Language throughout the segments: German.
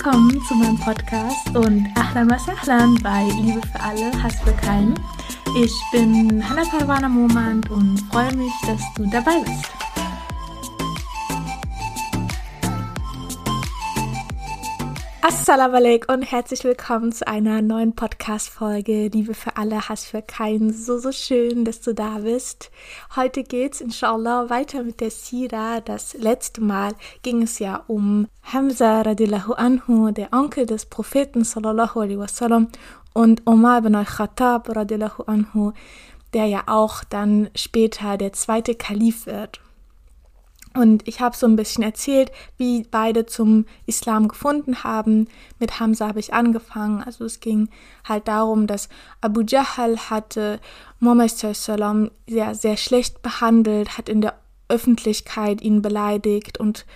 Willkommen zu meinem Podcast und Ahlan was Ahlan bei Liebe für alle, Hass für keinen. Ich bin Hannah Parwana Momand und freue mich, dass du dabei bist. Assalamu alaikum und herzlich willkommen zu einer neuen Podcast-Folge. Liebe für alle, Hass für keinen. So, so schön, dass du da bist. Heute geht's inshallah weiter mit der Sira. Das letzte Mal ging es ja um Hamza radiallahu anhu, der Onkel des Propheten sallallahu alaihi wasallam und Omar ibn al-Khattab radiallahu anhu, der ja auch dann später der zweite Kalif wird. Und ich habe so ein bisschen erzählt, wie beide zum Islam gefunden haben. Mit Hamza habe ich angefangen. Also es ging halt darum, dass Abu Jahl hatte Muhammad sehr, sehr schlecht behandelt, hat in der Öffentlichkeit ihn beleidigt und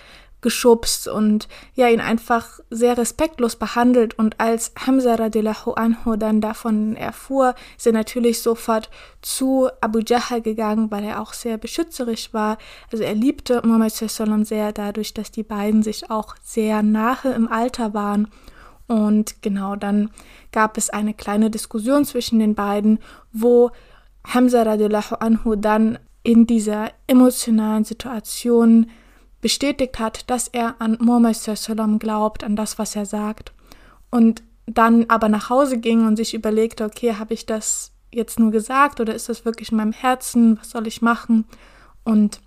geschubst und ja, ihn einfach sehr respektlos behandelt. Und als Hamza radiallahu anhu dann davon erfuhr, ist er natürlich sofort zu Abu Jahl gegangen, weil er auch sehr beschützerisch war. Also er liebte Muhammad sallam sehr dadurch, dass die beiden sich auch sehr nahe im Alter waren. Und genau dann gab es eine kleine Diskussion zwischen den beiden, wo Hamza radiallahu anhu dann in dieser emotionalen Situation bestätigt hat, dass er an Muhammad glaubt, an das, was er sagt. Und dann aber nach Hause ging und sich überlegte, okay, habe ich das jetzt nur gesagt oder ist das wirklich in meinem Herzen? Was soll ich machen? Und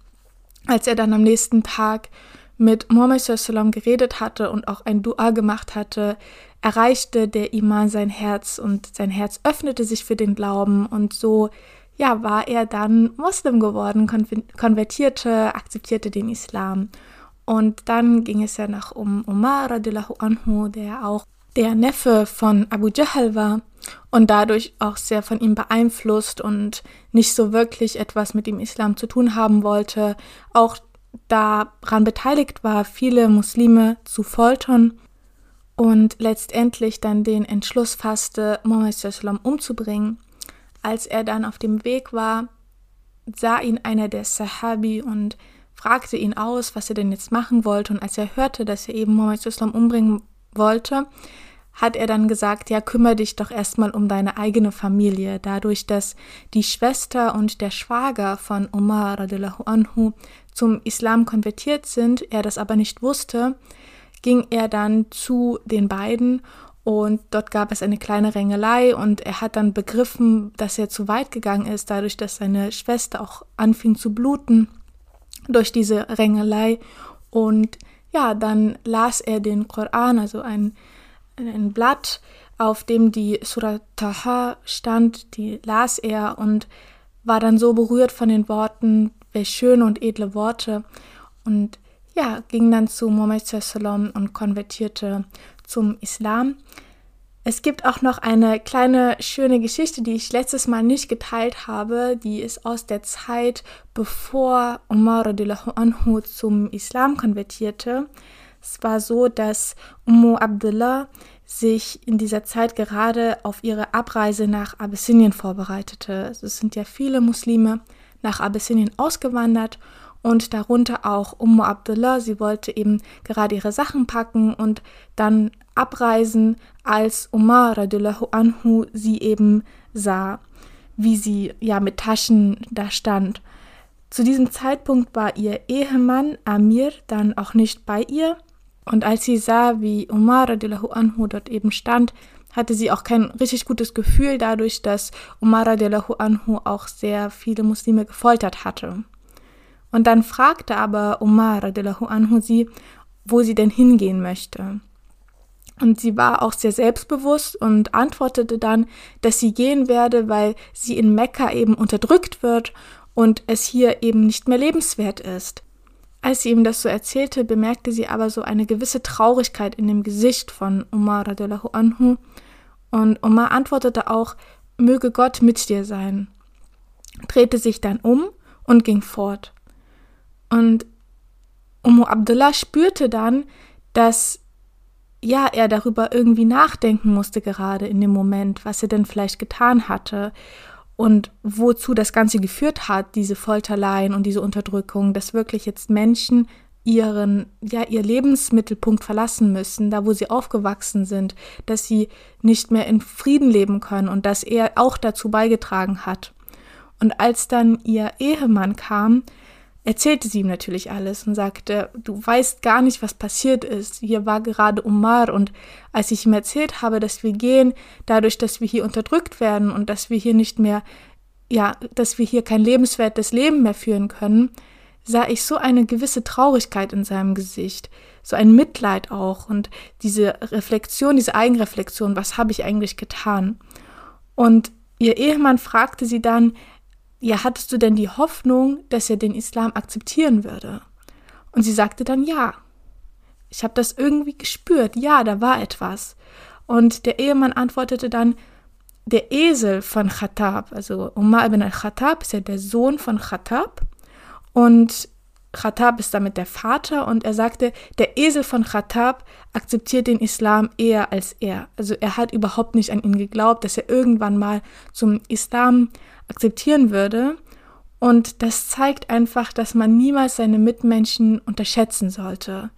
als er dann am nächsten Tag mit Muhammad geredet hatte und auch ein Dua gemacht hatte, erreichte der Iman sein Herz und sein Herz öffnete sich für den Glauben und so ja, war er dann Muslim geworden, konvertierte, akzeptierte den Islam. Und dann ging es ja noch um Umar radiallahu anhu, der auch der Neffe von Abu Jahl war und dadurch auch sehr von ihm beeinflusst und nicht so wirklich etwas mit dem Islam zu tun haben wollte, auch daran beteiligt war, viele Muslime zu foltern und letztendlich dann den Entschluss fasste, Muhammad umzubringen. Als er dann auf dem Weg war, sah ihn einer der Sahabi und fragte ihn aus, was er denn jetzt machen wollte. Und als er hörte, dass er eben Muhammad Islam umbringen wollte, hat er dann gesagt, ja, kümmere dich doch erstmal um deine eigene Familie. Dadurch, dass die Schwester und der Schwager von radiallahu anhu zum Islam konvertiert sind, er das aber nicht wusste, ging er dann zu den beiden und dort gab es eine kleine Rängelei und er hat dann begriffen, dass er zu weit gegangen ist, dadurch, dass seine Schwester auch anfing zu bluten durch diese Rängelei. Und ja, dann las er den Koran, also ein, ein Blatt, auf dem die Surat Taha stand, die las er und war dann so berührt von den Worten, welch schöne und edle Worte. Und ja, ging dann zu Muhammad und konvertierte zum Islam. Es gibt auch noch eine kleine schöne Geschichte, die ich letztes Mal nicht geteilt habe. Die ist aus der Zeit, bevor Umar anhu zum Islam konvertierte. Es war so, dass Ummu Abdullah sich in dieser Zeit gerade auf ihre Abreise nach Abyssinien vorbereitete. Es sind ja viele Muslime nach Abyssinien ausgewandert und darunter auch Ummu Abdullah. Sie wollte eben gerade ihre Sachen packen und dann abreisen, als Umar radiallahu anhu sie eben sah, wie sie ja mit Taschen da stand. Zu diesem Zeitpunkt war ihr Ehemann Amir dann auch nicht bei ihr und als sie sah, wie Umar radiallahu anhu dort eben stand, hatte sie auch kein richtig gutes Gefühl dadurch, dass Umar radiallahu anhu auch sehr viele Muslime gefoltert hatte. Und dann fragte aber Umar radiallahu anhu sie, wo sie denn hingehen möchte. Und sie war auch sehr selbstbewusst und antwortete dann, dass sie gehen werde, weil sie in Mekka eben unterdrückt wird und es hier eben nicht mehr lebenswert ist. Als sie ihm das so erzählte, bemerkte sie aber so eine gewisse Traurigkeit in dem Gesicht von Umar radiallahu anhu. Und Umar antwortete auch, möge Gott mit dir sein, drehte sich dann um und ging fort. Und Ummu Abdullah spürte dann, dass ja, er darüber irgendwie nachdenken musste gerade in dem Moment, was er denn vielleicht getan hatte und wozu das Ganze geführt hat, diese Folterleien und diese Unterdrückung, dass wirklich jetzt Menschen ihren, ja, ihr Lebensmittelpunkt verlassen müssen, da wo sie aufgewachsen sind, dass sie nicht mehr in Frieden leben können und dass er auch dazu beigetragen hat. Und als dann ihr Ehemann kam, erzählte sie ihm natürlich alles und sagte, du weißt gar nicht, was passiert ist. Hier war gerade Umar und als ich ihm erzählt habe, dass wir gehen, dadurch, dass wir hier unterdrückt werden und dass wir hier nicht mehr, ja, dass wir hier kein lebenswertes Leben mehr führen können, sah ich so eine gewisse Traurigkeit in seinem Gesicht, so ein Mitleid auch und diese Reflexion, diese Eigenreflexion, was habe ich eigentlich getan? Und ihr Ehemann fragte sie dann, ja, hattest du denn die Hoffnung, dass er den Islam akzeptieren würde? Und sie sagte dann ja. Ich habe das irgendwie gespürt, ja, da war etwas. Und der Ehemann antwortete dann, der Esel von Khattab, also Umar ibn al-Khattab ist ja der Sohn von Khattab und Khattab ist damit der Vater und er sagte, der Esel von Khattab akzeptiert den Islam eher als er. Also er hat überhaupt nicht an ihn geglaubt, dass er irgendwann mal zum Islam akzeptieren würde. Und das zeigt einfach, dass man niemals seine Mitmenschen unterschätzen sollte.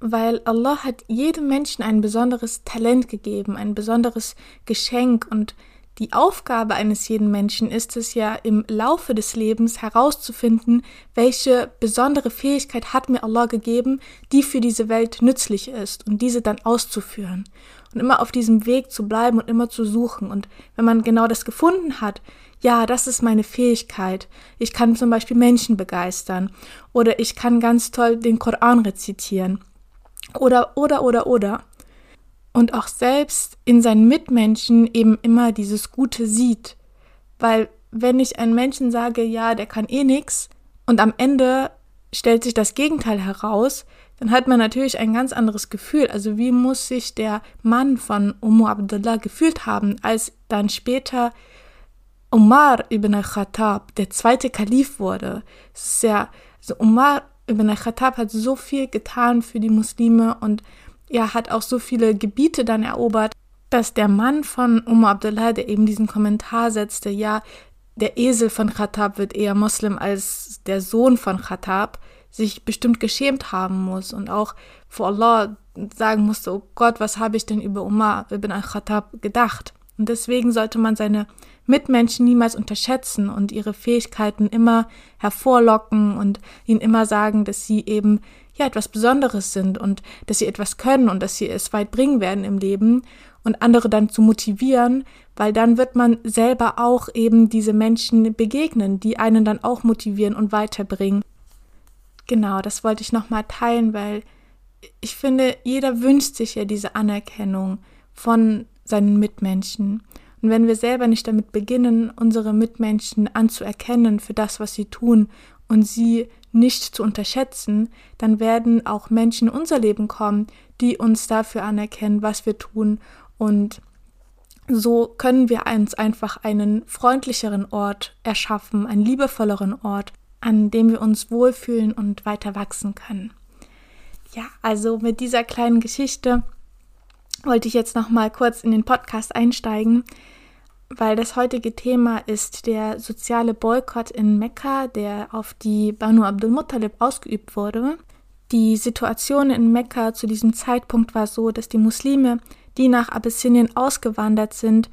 Weil Allah hat jedem Menschen ein besonderes Talent gegeben, ein besonderes Geschenk und die Aufgabe eines jeden Menschen ist es ja im Laufe des Lebens herauszufinden, welche besondere Fähigkeit hat mir Allah gegeben, die für diese Welt nützlich ist und diese dann auszuführen. Und immer auf diesem Weg zu bleiben und immer zu suchen. Und wenn man genau das gefunden hat, ja, das ist meine Fähigkeit. Ich kann zum Beispiel Menschen begeistern oder ich kann ganz toll den Koran rezitieren oder, oder, oder, oder und auch selbst in seinen Mitmenschen eben immer dieses Gute sieht. Weil wenn ich einem Menschen sage, ja, der kann eh nix und am Ende stellt sich das Gegenteil heraus, dann hat man natürlich ein ganz anderes Gefühl. Also wie muss sich der Mann von Umar Abdullah gefühlt haben, als dann später Umar ibn al-Khattab der zweite Kalif wurde. Ist ja, also Umar ibn al-Khattab hat so viel getan für die Muslime und ja, hat auch so viele Gebiete dann erobert, dass der Mann von Umar Abdullah, der eben diesen Kommentar setzte, ja, der Esel von Khattab wird eher Muslim als der Sohn von Khattab, sich bestimmt geschämt haben muss und auch vor Allah sagen musste, oh Gott, was habe ich denn über Umar ibn al-Khattab gedacht? Und deswegen sollte man seine Mitmenschen niemals unterschätzen und ihre Fähigkeiten immer hervorlocken und ihnen immer sagen, dass sie eben ja etwas Besonderes sind und dass sie etwas können und dass sie es weit bringen werden im Leben und andere dann zu motivieren, weil dann wird man selber auch eben diese Menschen begegnen, die einen dann auch motivieren und weiterbringen. Genau, das wollte ich nochmal teilen, weil ich finde, jeder wünscht sich ja diese Anerkennung von seinen Mitmenschen. Und wenn wir selber nicht damit beginnen, unsere Mitmenschen anzuerkennen für das, was sie tun und sie nicht zu unterschätzen, dann werden auch Menschen in unser Leben kommen, die uns dafür anerkennen, was wir tun und so können wir uns einfach einen freundlicheren Ort erschaffen, einen liebevolleren Ort, an dem wir uns wohlfühlen und weiter wachsen können. Ja, also mit dieser kleinen Geschichte wollte ich jetzt noch mal kurz in den Podcast einsteigen weil das heutige Thema ist der soziale Boykott in Mekka, der auf die Banu Abdul Muttalib ausgeübt wurde. Die Situation in Mekka zu diesem Zeitpunkt war so, dass die Muslime, die nach Abyssinien ausgewandert sind,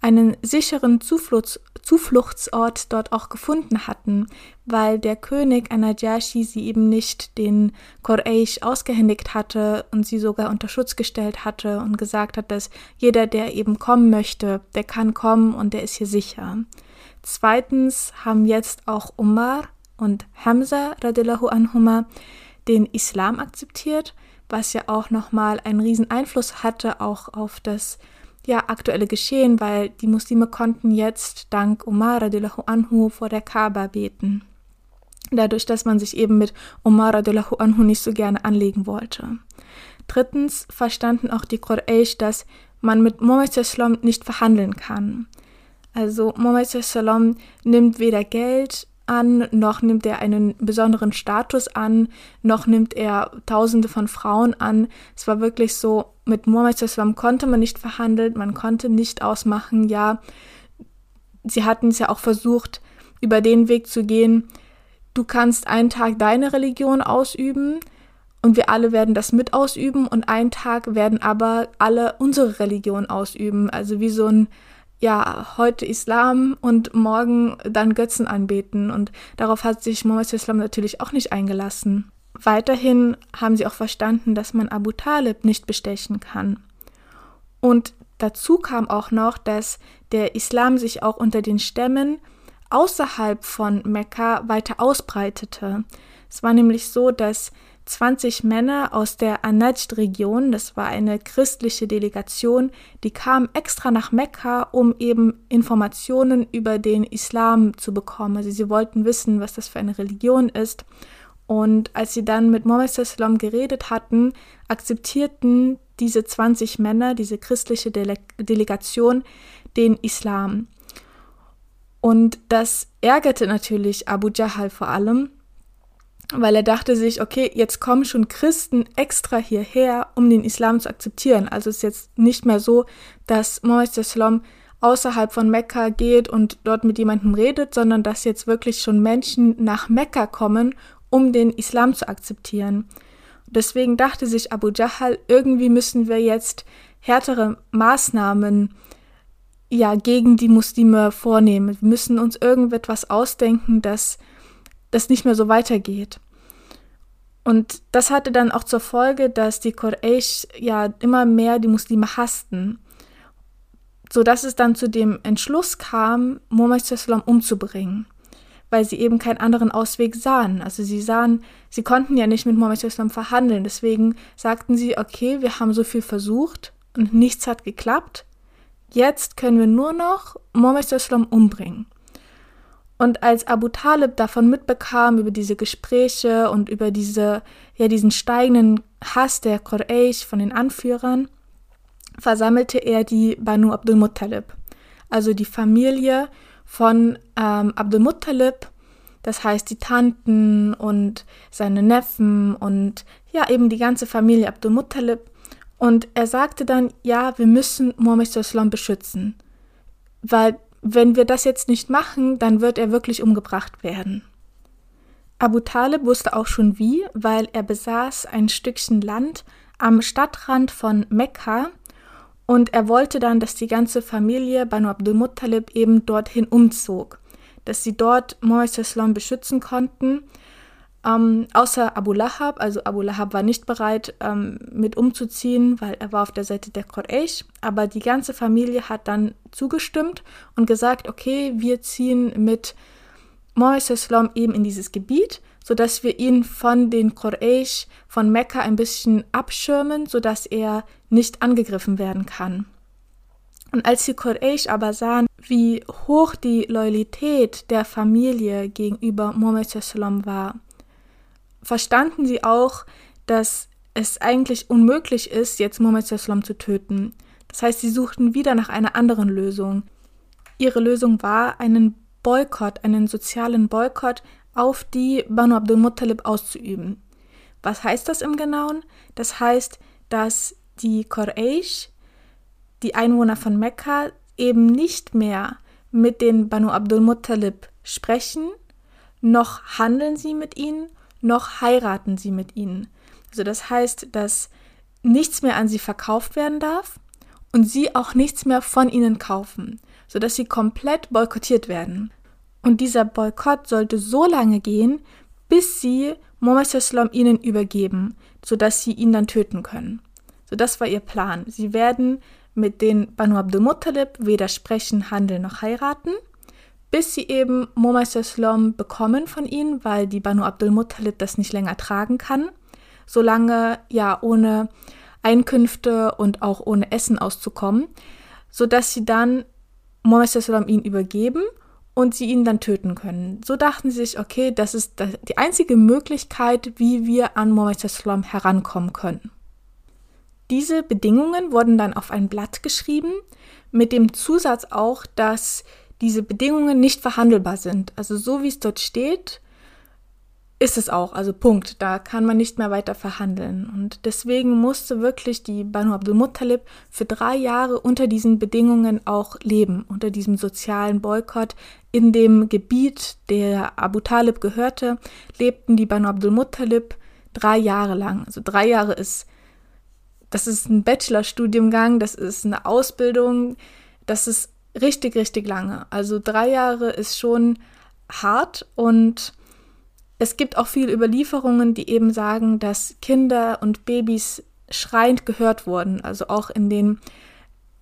einen sicheren Zufluchts Zufluchtsort dort auch gefunden hatten, weil der König Anajashi sie eben nicht den Quraysh ausgehändigt hatte und sie sogar unter Schutz gestellt hatte und gesagt hat, dass jeder, der eben kommen möchte, der kann kommen und der ist hier sicher. Zweitens haben jetzt auch Umar und Hamza radiallahu anhuma den Islam akzeptiert, was ja auch nochmal einen riesen Einfluss hatte auch auf das ja, aktuelle Geschehen, weil die Muslime konnten jetzt dank Umar radiallahu anhu vor der Kaaba beten. Dadurch, dass man sich eben mit Umar radiallahu anhu nicht so gerne anlegen wollte. Drittens verstanden auch die Quraysh, dass man mit Muhammad nicht verhandeln kann. Also Muhammad nimmt weder Geld an, noch nimmt er einen besonderen Status an, noch nimmt er Tausende von Frauen an. Es war wirklich so, mit Muhammad konnte man nicht verhandeln, man konnte nicht ausmachen, ja, sie hatten es ja auch versucht, über den Weg zu gehen, du kannst einen Tag deine Religion ausüben, und wir alle werden das mit ausüben und einen Tag werden aber alle unsere Religion ausüben. Also wie so ein, ja, heute Islam und morgen dann Götzen anbeten. Und darauf hat sich Mohammed Islam natürlich auch nicht eingelassen. Weiterhin haben sie auch verstanden, dass man Abu Talib nicht bestechen kann. Und dazu kam auch noch, dass der Islam sich auch unter den Stämmen außerhalb von Mekka weiter ausbreitete. Es war nämlich so, dass 20 Männer aus der Anajd-Region, das war eine christliche Delegation, die kamen extra nach Mekka, um eben Informationen über den Islam zu bekommen. Also sie wollten wissen, was das für eine Religion ist. Und als sie dann mit Mohammed geredet hatten, akzeptierten diese 20 Männer, diese christliche Dele Delegation, den Islam. Und das ärgerte natürlich Abu Jahl vor allem, weil er dachte sich, okay, jetzt kommen schon Christen extra hierher, um den Islam zu akzeptieren. Also es ist jetzt nicht mehr so, dass Mohammed Islam außerhalb von Mekka geht und dort mit jemandem redet, sondern dass jetzt wirklich schon Menschen nach Mekka kommen, um den Islam zu akzeptieren. Deswegen dachte sich Abu Jahl, irgendwie müssen wir jetzt härtere Maßnahmen ja gegen die Muslime vornehmen. Wir müssen uns irgendetwas ausdenken, dass das nicht mehr so weitergeht. Und das hatte dann auch zur Folge, dass die Quraysh ja immer mehr die Muslime hassten, sodass es dann zu dem Entschluss kam, Muhammad umzubringen, weil sie eben keinen anderen Ausweg sahen. Also sie sahen, sie konnten ja nicht mit Muhammad verhandeln, deswegen sagten sie, okay, wir haben so viel versucht und nichts hat geklappt, jetzt können wir nur noch Muhammad umbringen. Und als Abu Talib davon mitbekam, über diese Gespräche und über diese, ja, diesen steigenden Hass der Quraysh von den Anführern, versammelte er die Banu Abdul Muttalib, also die Familie von ähm, Abdul Muttalib, das heißt die Tanten und seine Neffen und ja, eben die ganze Familie Abdul Muttalib. Und er sagte dann, ja, wir müssen Muhammad beschützen, weil wenn wir das jetzt nicht machen, dann wird er wirklich umgebracht werden. Abu Talib wusste auch schon wie, weil er besaß ein Stückchen Land am Stadtrand von Mekka und er wollte dann, dass die ganze Familie Banu Abdul Muttalib eben dorthin umzog, dass sie dort Mohammed beschützen konnten ähm, außer Abu Lahab, also Abu Lahab war nicht bereit, ähm, mit umzuziehen, weil er war auf der Seite der Quraysh. Aber die ganze Familie hat dann zugestimmt und gesagt, okay, wir ziehen mit Mohammed eben in dieses Gebiet, sodass wir ihn von den Quraysh von Mekka ein bisschen abschirmen, sodass er nicht angegriffen werden kann. Und als die Quraysh aber sahen, wie hoch die Loyalität der Familie gegenüber Mohammed war, verstanden sie auch, dass es eigentlich unmöglich ist, jetzt Mohammed zu töten. Das heißt, sie suchten wieder nach einer anderen Lösung. Ihre Lösung war, einen Boykott, einen sozialen Boykott auf die Banu Abdul Muttalib auszuüben. Was heißt das im Genauen? Das heißt, dass die Quraysh, die Einwohner von Mekka, eben nicht mehr mit den Banu Abdul Muttalib sprechen, noch handeln sie mit ihnen noch heiraten sie mit ihnen. Also das heißt, dass nichts mehr an sie verkauft werden darf und sie auch nichts mehr von ihnen kaufen, sodass sie komplett boykottiert werden. Und dieser Boykott sollte so lange gehen, bis sie Mohammed Islam ihnen übergeben, sodass sie ihn dann töten können. So das war ihr Plan. Sie werden mit den Banu Abdul Muttalib weder sprechen, handeln noch heiraten bis sie eben Mohammed Slom bekommen von ihnen, weil die Banu Abdul Muttalib das nicht länger tragen kann, solange ja ohne Einkünfte und auch ohne Essen auszukommen, sodass sie dann Mohammed Slom ihn übergeben und sie ihn dann töten können. So dachten sie sich, okay, das ist die einzige Möglichkeit, wie wir an Mohammed Slom herankommen können. Diese Bedingungen wurden dann auf ein Blatt geschrieben, mit dem Zusatz auch, dass diese Bedingungen nicht verhandelbar sind. Also so wie es dort steht, ist es auch. Also Punkt. Da kann man nicht mehr weiter verhandeln. Und deswegen musste wirklich die Banu Abdul Muttalib für drei Jahre unter diesen Bedingungen auch leben, unter diesem sozialen Boykott. In dem Gebiet, der Abu Talib gehörte, lebten die Banu Abdul Muttalib drei Jahre lang. Also drei Jahre ist, das ist ein Bachelorstudiumgang, das ist eine Ausbildung, das ist richtig, richtig lange. Also drei Jahre ist schon hart und es gibt auch viele Überlieferungen, die eben sagen, dass Kinder und Babys schreiend gehört wurden, also auch in den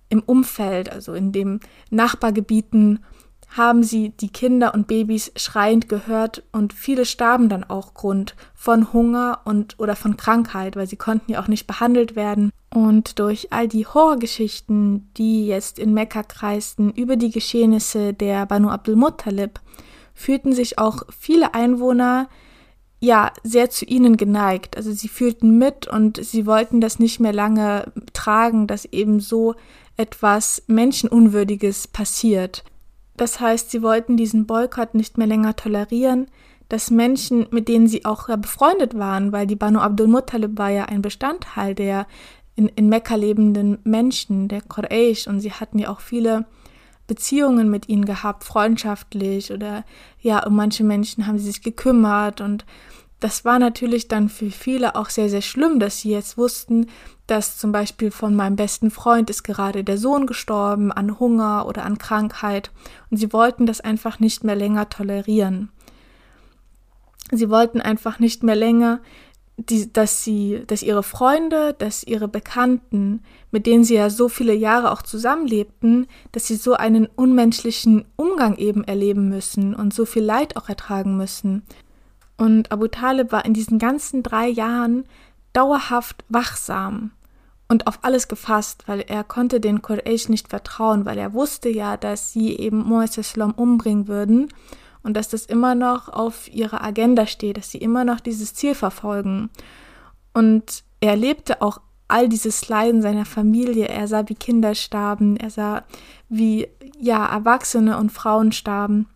im Umfeld, also in den Nachbargebieten haben sie die Kinder und Babys schreiend gehört und viele starben dann auch Grund von Hunger und oder von Krankheit, weil sie konnten ja auch nicht behandelt werden. Und durch all die Horrorgeschichten, die jetzt in Mekka kreisten über die Geschehnisse der Banu Abdul Muttalib, fühlten sich auch viele Einwohner ja sehr zu ihnen geneigt. Also sie fühlten mit und sie wollten das nicht mehr lange tragen, dass eben so etwas Menschenunwürdiges passiert. Das heißt, sie wollten diesen Boykott nicht mehr länger tolerieren, dass Menschen, mit denen sie auch befreundet waren, weil die Banu Abdul Muttalib war ja ein Bestandteil der in, in Mekka lebenden Menschen, der Quraysh, und sie hatten ja auch viele Beziehungen mit ihnen gehabt, freundschaftlich oder ja, um manche Menschen haben sie sich gekümmert und das war natürlich dann für viele auch sehr, sehr schlimm, dass sie jetzt wussten, dass zum Beispiel von meinem besten Freund ist gerade der Sohn gestorben an Hunger oder an Krankheit und sie wollten das einfach nicht mehr länger tolerieren. Sie wollten einfach nicht mehr länger, die, dass sie, dass ihre Freunde, dass ihre Bekannten, mit denen sie ja so viele Jahre auch zusammenlebten, dass sie so einen unmenschlichen Umgang eben erleben müssen und so viel Leid auch ertragen müssen. Und Abu Talib war in diesen ganzen drei Jahren dauerhaft wachsam und auf alles gefasst, weil er konnte den Quraysh nicht vertrauen, weil er wusste ja, dass sie eben Mohammed umbringen würden und dass das immer noch auf ihrer Agenda steht, dass sie immer noch dieses Ziel verfolgen. Und er erlebte auch all dieses Leiden seiner Familie. Er sah, wie Kinder starben, er sah, wie ja Erwachsene und Frauen starben.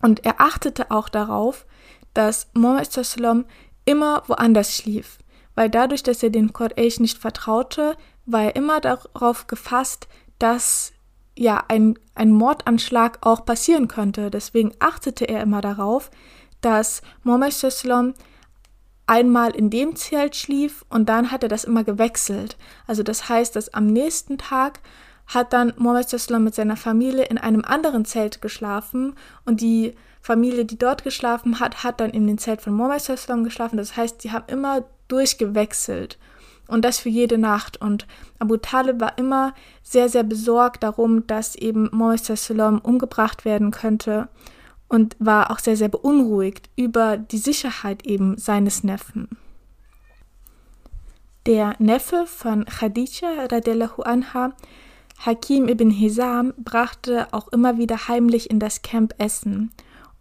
Und er achtete auch darauf, dass Mohammed immer woanders schlief weil dadurch, dass er den Quraysh nicht vertraute, war er immer darauf gefasst, dass ja ein, ein Mordanschlag auch passieren könnte. Deswegen achtete er immer darauf, dass Mohammed einmal in dem Zelt schlief und dann hat er das immer gewechselt. Also das heißt, dass am nächsten Tag hat dann Mohammed mit seiner Familie in einem anderen Zelt geschlafen und die Familie, die dort geschlafen hat, hat dann in dem Zelt von Mohammed geschlafen. Das heißt, sie haben immer durchgewechselt. Und das für jede Nacht. Und Abu Talib war immer sehr, sehr besorgt darum, dass eben Salom umgebracht werden könnte und war auch sehr, sehr beunruhigt über die Sicherheit eben seines Neffen. Der Neffe von Khadija radiallahu anha, Hakim ibn Hizam, brachte auch immer wieder heimlich in das Camp Essen.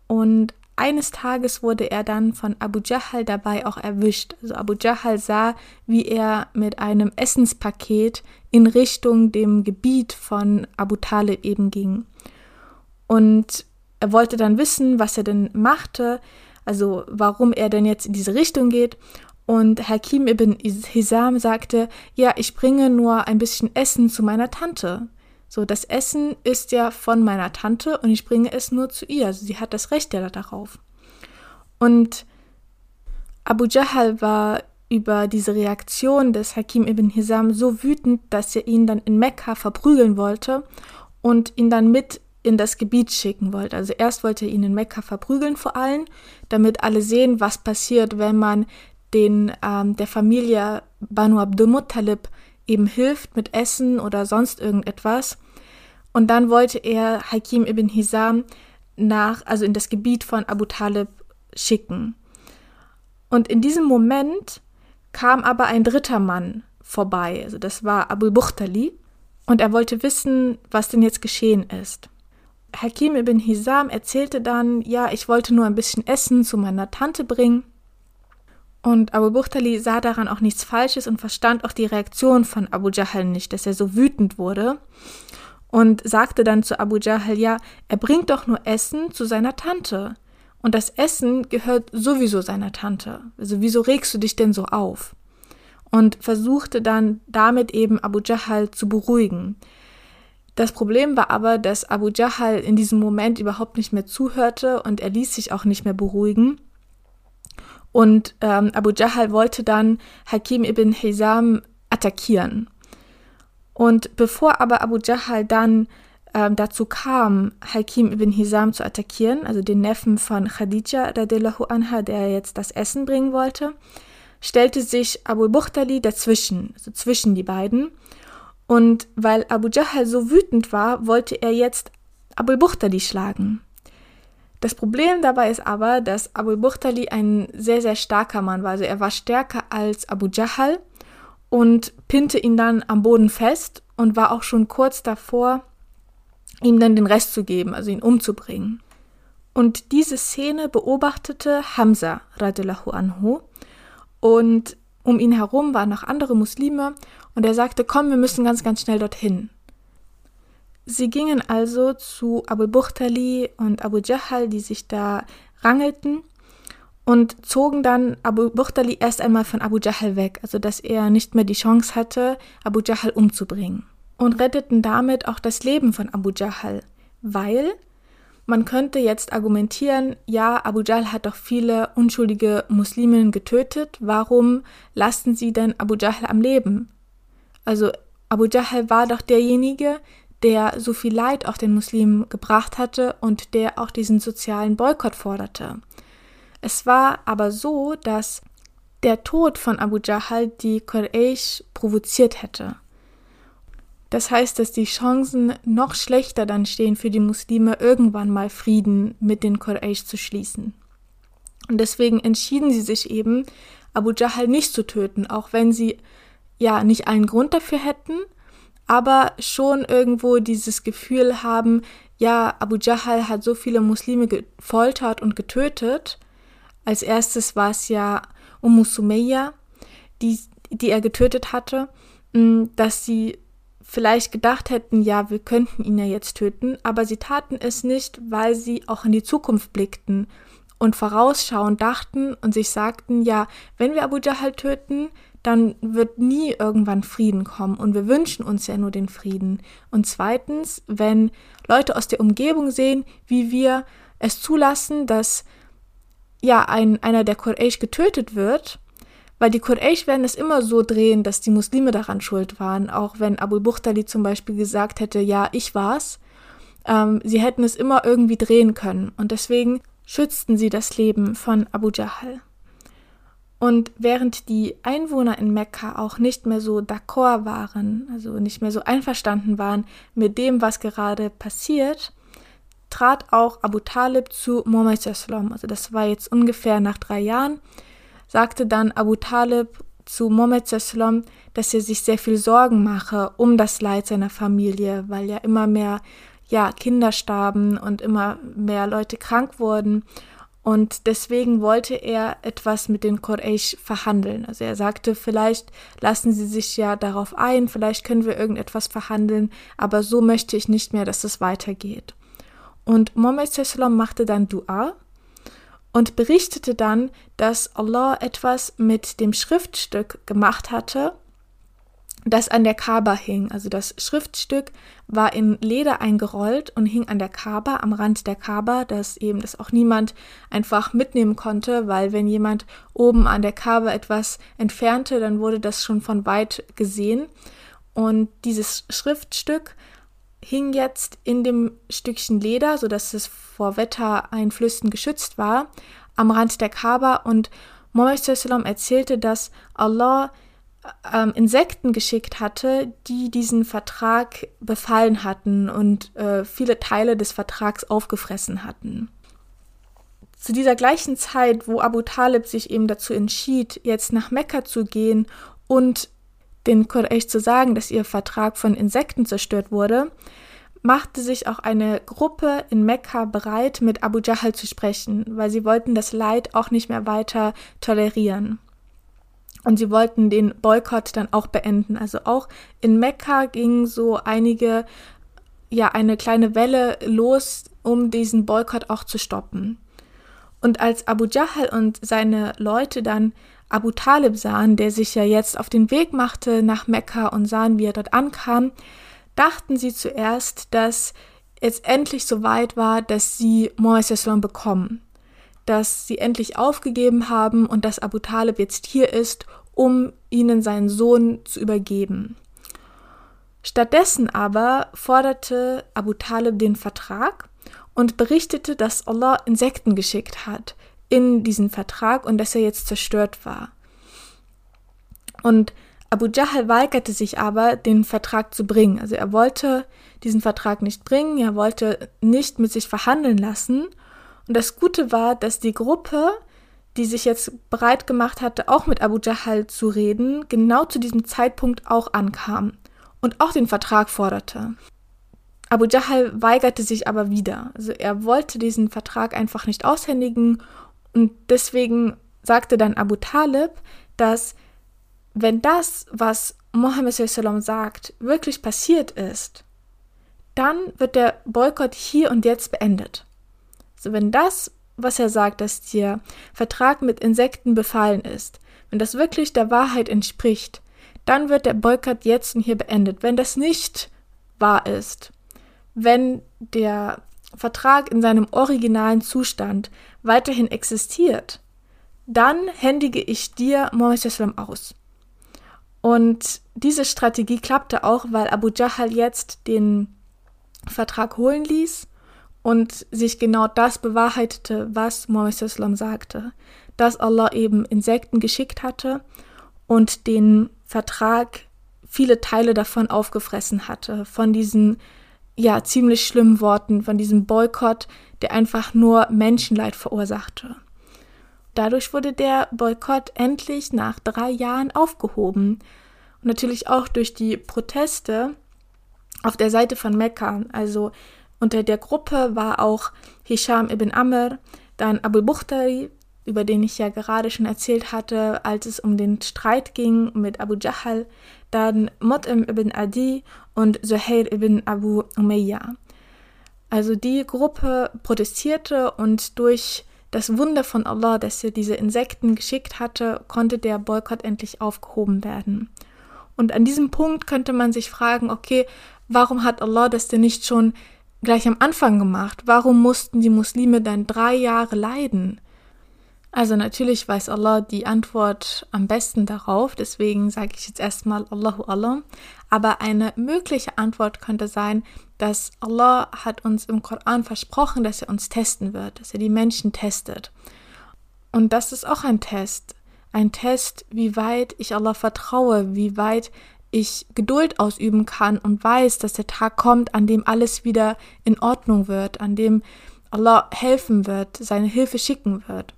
Und eines Tages wurde er dann von Abu Jahal dabei auch erwischt. Also Abu Jahal sah, wie er mit einem Essenspaket in Richtung dem Gebiet von Abu Talib eben ging. Und er wollte dann wissen, was er denn machte, also warum er denn jetzt in diese Richtung geht. Und Hakim ibn Hizam sagte, ja, ich bringe nur ein bisschen Essen zu meiner Tante. So, das Essen ist ja von meiner Tante und ich bringe es nur zu ihr. Also sie hat das Recht ja darauf. Und Abu Jahal war über diese Reaktion des Hakim ibn Hizam so wütend, dass er ihn dann in Mekka verprügeln wollte und ihn dann mit in das Gebiet schicken wollte. Also erst wollte er ihn in Mekka verprügeln vor allem, damit alle sehen, was passiert, wenn man den ähm, der Familie Banu Abdul Muttalib eben hilft mit Essen oder sonst irgendetwas. Und dann wollte er Hakim ibn Hizam nach, also in das Gebiet von Abu Talib schicken. Und in diesem Moment kam aber ein dritter Mann vorbei, also das war Abu Bukhtali, und er wollte wissen, was denn jetzt geschehen ist. Hakim ibn Hizam erzählte dann, ja, ich wollte nur ein bisschen Essen zu meiner Tante bringen. Und Abu Bukhtali sah daran auch nichts Falsches und verstand auch die Reaktion von Abu Jahl nicht, dass er so wütend wurde und sagte dann zu Abu Jahl, ja, er bringt doch nur Essen zu seiner Tante. Und das Essen gehört sowieso seiner Tante. Also wieso regst du dich denn so auf? Und versuchte dann damit eben Abu Jahl zu beruhigen. Das Problem war aber, dass Abu Jahl in diesem Moment überhaupt nicht mehr zuhörte und er ließ sich auch nicht mehr beruhigen. Und ähm, Abu Jahl wollte dann Hakim ibn Hizam attackieren. Und bevor aber Abu Jahl dann ähm, dazu kam, Hakim ibn Hizam zu attackieren, also den Neffen von Khadija radiallahu anha, der jetzt das Essen bringen wollte, stellte sich Abu Bukhtali dazwischen, also zwischen die beiden. Und weil Abu Jahl so wütend war, wollte er jetzt Abu Bukhtali schlagen. Das Problem dabei ist aber, dass Abu Bukhtali ein sehr, sehr starker Mann war. Also er war stärker als Abu Jahl und pinte ihn dann am Boden fest und war auch schon kurz davor, ihm dann den Rest zu geben, also ihn umzubringen. Und diese Szene beobachtete Hamza radiallahu anhu und um ihn herum waren noch andere Muslime und er sagte, komm, wir müssen ganz, ganz schnell dorthin. Sie gingen also zu Abu Bukhtali und Abu Jahal, die sich da rangelten und zogen dann Abu Bukhtali erst einmal von Abu Jahal weg, also dass er nicht mehr die Chance hatte, Abu Jahal umzubringen und retteten damit auch das Leben von Abu Jahl, weil man könnte jetzt argumentieren, ja, Abu Jahl hat doch viele unschuldige Musliminnen getötet, warum lassen sie denn Abu Jahl am Leben? Also Abu Jahl war doch derjenige, der so viel Leid auch den Muslimen gebracht hatte und der auch diesen sozialen Boykott forderte. Es war aber so, dass der Tod von Abu Jahl die Quraysh provoziert hätte. Das heißt, dass die Chancen noch schlechter dann stehen für die Muslime, irgendwann mal Frieden mit den Quraysh zu schließen. Und deswegen entschieden sie sich eben, Abu Jahl nicht zu töten, auch wenn sie ja nicht einen Grund dafür hätten, aber schon irgendwo dieses Gefühl haben, ja, Abu Jahl hat so viele Muslime gefoltert und getötet. Als erstes war es ja Umm Sumayya, die, die er getötet hatte, dass sie vielleicht gedacht hätten, ja, wir könnten ihn ja jetzt töten, aber sie taten es nicht, weil sie auch in die Zukunft blickten und vorausschauend dachten und sich sagten, ja, wenn wir Abu Jahl töten, dann wird nie irgendwann Frieden kommen und wir wünschen uns ja nur den Frieden. Und zweitens, wenn Leute aus der Umgebung sehen, wie wir es zulassen, dass ja ein, einer der Quraysh getötet wird, weil die Quraysh werden es immer so drehen, dass die Muslime daran schuld waren, auch wenn Abu Bukhtali zum Beispiel gesagt hätte, ja, ich war's. Ähm, sie hätten es immer irgendwie drehen können und deswegen schützten sie das Leben von Abu Jahl. Und während die Einwohner in Mekka auch nicht mehr so d'accord waren, also nicht mehr so einverstanden waren mit dem, was gerade passiert, trat auch Abu Talib zu Muhammad Also das war jetzt ungefähr nach drei Jahren sagte dann Abu Talib zu Mohammed Sallam, dass er sich sehr viel Sorgen mache um das Leid seiner Familie, weil ja immer mehr ja, Kinder starben und immer mehr Leute krank wurden. Und deswegen wollte er etwas mit den Quraysh verhandeln. Also er sagte, vielleicht lassen sie sich ja darauf ein, vielleicht können wir irgendetwas verhandeln, aber so möchte ich nicht mehr, dass es weitergeht. Und Sallam machte dann Dua und berichtete dann, dass Allah etwas mit dem Schriftstück gemacht hatte, das an der Kaaba hing. Also das Schriftstück war in Leder eingerollt und hing an der Kaaba, am Rand der Kaaba, dass eben das auch niemand einfach mitnehmen konnte, weil wenn jemand oben an der Kaaba etwas entfernte, dann wurde das schon von weit gesehen. Und dieses Schriftstück hing jetzt in dem Stückchen Leder, sodass es vor Wettereinflüssen geschützt war, am Rand der Kaaba und Mohammed erzählte, dass Allah ähm, Insekten geschickt hatte, die diesen Vertrag befallen hatten und äh, viele Teile des Vertrags aufgefressen hatten. Zu dieser gleichen Zeit, wo Abu Talib sich eben dazu entschied, jetzt nach Mekka zu gehen und den Quraysh zu sagen, dass ihr Vertrag von Insekten zerstört wurde, machte sich auch eine Gruppe in Mekka bereit, mit Abu Jahl zu sprechen, weil sie wollten das Leid auch nicht mehr weiter tolerieren. Und sie wollten den Boykott dann auch beenden. Also auch in Mekka gingen so einige, ja, eine kleine Welle los, um diesen Boykott auch zu stoppen. Und als Abu Jahl und seine Leute dann Abu Talib sahen, der sich ja jetzt auf den Weg machte nach Mekka und sahen, wie er dort ankam, dachten sie zuerst, dass es endlich so weit war, dass sie Mohammed bekommen. dass sie endlich aufgegeben haben und dass Abu Talib jetzt hier ist, um ihnen seinen Sohn zu übergeben. Stattdessen aber forderte Abu Talib den Vertrag und berichtete, dass Allah Insekten geschickt hat in diesen Vertrag und dass er jetzt zerstört war. Und Abu Jahl weigerte sich aber, den Vertrag zu bringen. Also er wollte diesen Vertrag nicht bringen, er wollte nicht mit sich verhandeln lassen. Und das Gute war, dass die Gruppe, die sich jetzt bereit gemacht hatte, auch mit Abu Jahl zu reden, genau zu diesem Zeitpunkt auch ankam und auch den Vertrag forderte. Abu Jahl weigerte sich aber wieder. Also er wollte diesen Vertrag einfach nicht aushändigen und deswegen sagte dann Abu Talib, dass wenn das, was Mohammed sagt, wirklich passiert ist, dann wird der Boykott hier und jetzt beendet. Also wenn das, was er sagt, dass der Vertrag mit Insekten befallen ist, wenn das wirklich der Wahrheit entspricht, dann wird der Boykott jetzt und hier beendet. Wenn das nicht wahr ist, wenn der Vertrag in seinem originalen Zustand weiterhin existiert, dann händige ich dir Mohammed aus. Und diese Strategie klappte auch, weil Abu Jahl jetzt den Vertrag holen ließ und sich genau das bewahrheitete, was Mohammed sagte, dass Allah eben Insekten geschickt hatte und den Vertrag viele Teile davon aufgefressen hatte, von diesen ja ziemlich schlimmen Worten, von diesem Boykott, der einfach nur Menschenleid verursachte. Dadurch wurde der Boykott endlich nach drei Jahren aufgehoben. Und natürlich auch durch die Proteste auf der Seite von Mekka. Also unter der Gruppe war auch Hisham ibn Amr, dann Abu Bukhtari, über den ich ja gerade schon erzählt hatte, als es um den Streit ging mit Abu Jahl, dann Mut'im ibn Adi und Zuhair ibn Abu Umayyah. Also die Gruppe protestierte und durch das Wunder von Allah, dass er diese Insekten geschickt hatte, konnte der Boykott endlich aufgehoben werden. Und an diesem Punkt könnte man sich fragen, okay, warum hat Allah das denn nicht schon gleich am Anfang gemacht? Warum mussten die Muslime dann drei Jahre leiden? Also natürlich weiß Allah die Antwort am besten darauf, deswegen sage ich jetzt erstmal Allahu Allah. Aber eine mögliche Antwort könnte sein, dass Allah hat uns im Koran versprochen, dass er uns testen wird, dass er die Menschen testet. Und das ist auch ein Test. Ein Test, wie weit ich Allah vertraue, wie weit ich Geduld ausüben kann und weiß, dass der Tag kommt, an dem alles wieder in Ordnung wird, an dem Allah helfen wird, seine Hilfe schicken wird.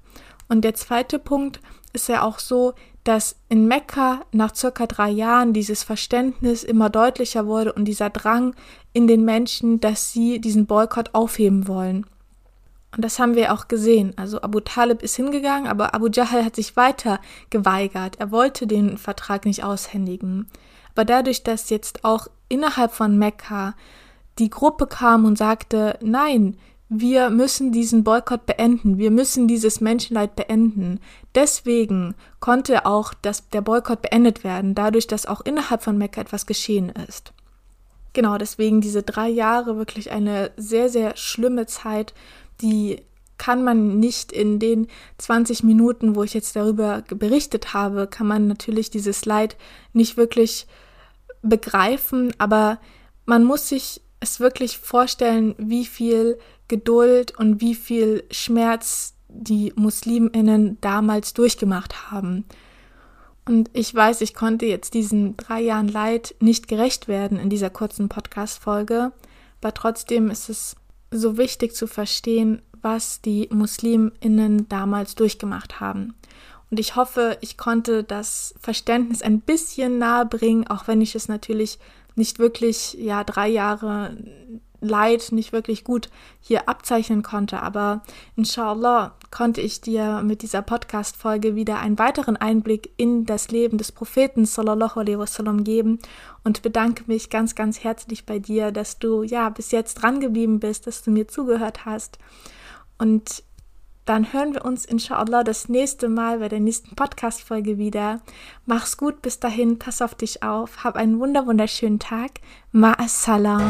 Und der zweite Punkt ist ja auch so, dass in Mekka nach circa drei Jahren dieses Verständnis immer deutlicher wurde und dieser Drang in den Menschen, dass sie diesen Boykott aufheben wollen. Und das haben wir auch gesehen. Also Abu Talib ist hingegangen, aber Abu Jahl hat sich weiter geweigert. Er wollte den Vertrag nicht aushändigen. Aber dadurch, dass jetzt auch innerhalb von Mekka die Gruppe kam und sagte, nein, wir müssen diesen Boykott beenden, wir müssen dieses Menschenleid beenden. Deswegen konnte auch das, der Boykott beendet werden, dadurch, dass auch innerhalb von Mekka etwas geschehen ist. Genau, deswegen diese drei Jahre wirklich eine sehr, sehr schlimme Zeit, die kann man nicht in den 20 Minuten, wo ich jetzt darüber berichtet habe, kann man natürlich dieses Leid nicht wirklich begreifen, aber man muss sich es wirklich vorstellen, wie viel Geduld und wie viel Schmerz die Musliminnen damals durchgemacht haben. Und ich weiß, ich konnte jetzt diesen drei Jahren Leid nicht gerecht werden in dieser kurzen Podcast-Folge, aber trotzdem ist es so wichtig zu verstehen, was die Musliminnen damals durchgemacht haben. Und ich hoffe, ich konnte das Verständnis ein bisschen nahe bringen, auch wenn ich es natürlich nicht wirklich, ja, drei Jahre Leid nicht wirklich gut hier abzeichnen konnte. Aber inshallah konnte ich dir mit dieser Podcast-Folge wieder einen weiteren Einblick in das Leben des Propheten sallallahu alaihi wasallam geben und bedanke mich ganz, ganz herzlich bei dir, dass du ja bis jetzt dran geblieben bist, dass du mir zugehört hast. Und dann hören wir uns inshallah das nächste Mal bei der nächsten Podcast-Folge wieder. Mach's gut bis dahin, pass auf dich auf, hab einen wunder wunderschönen Tag. Ma'assalam.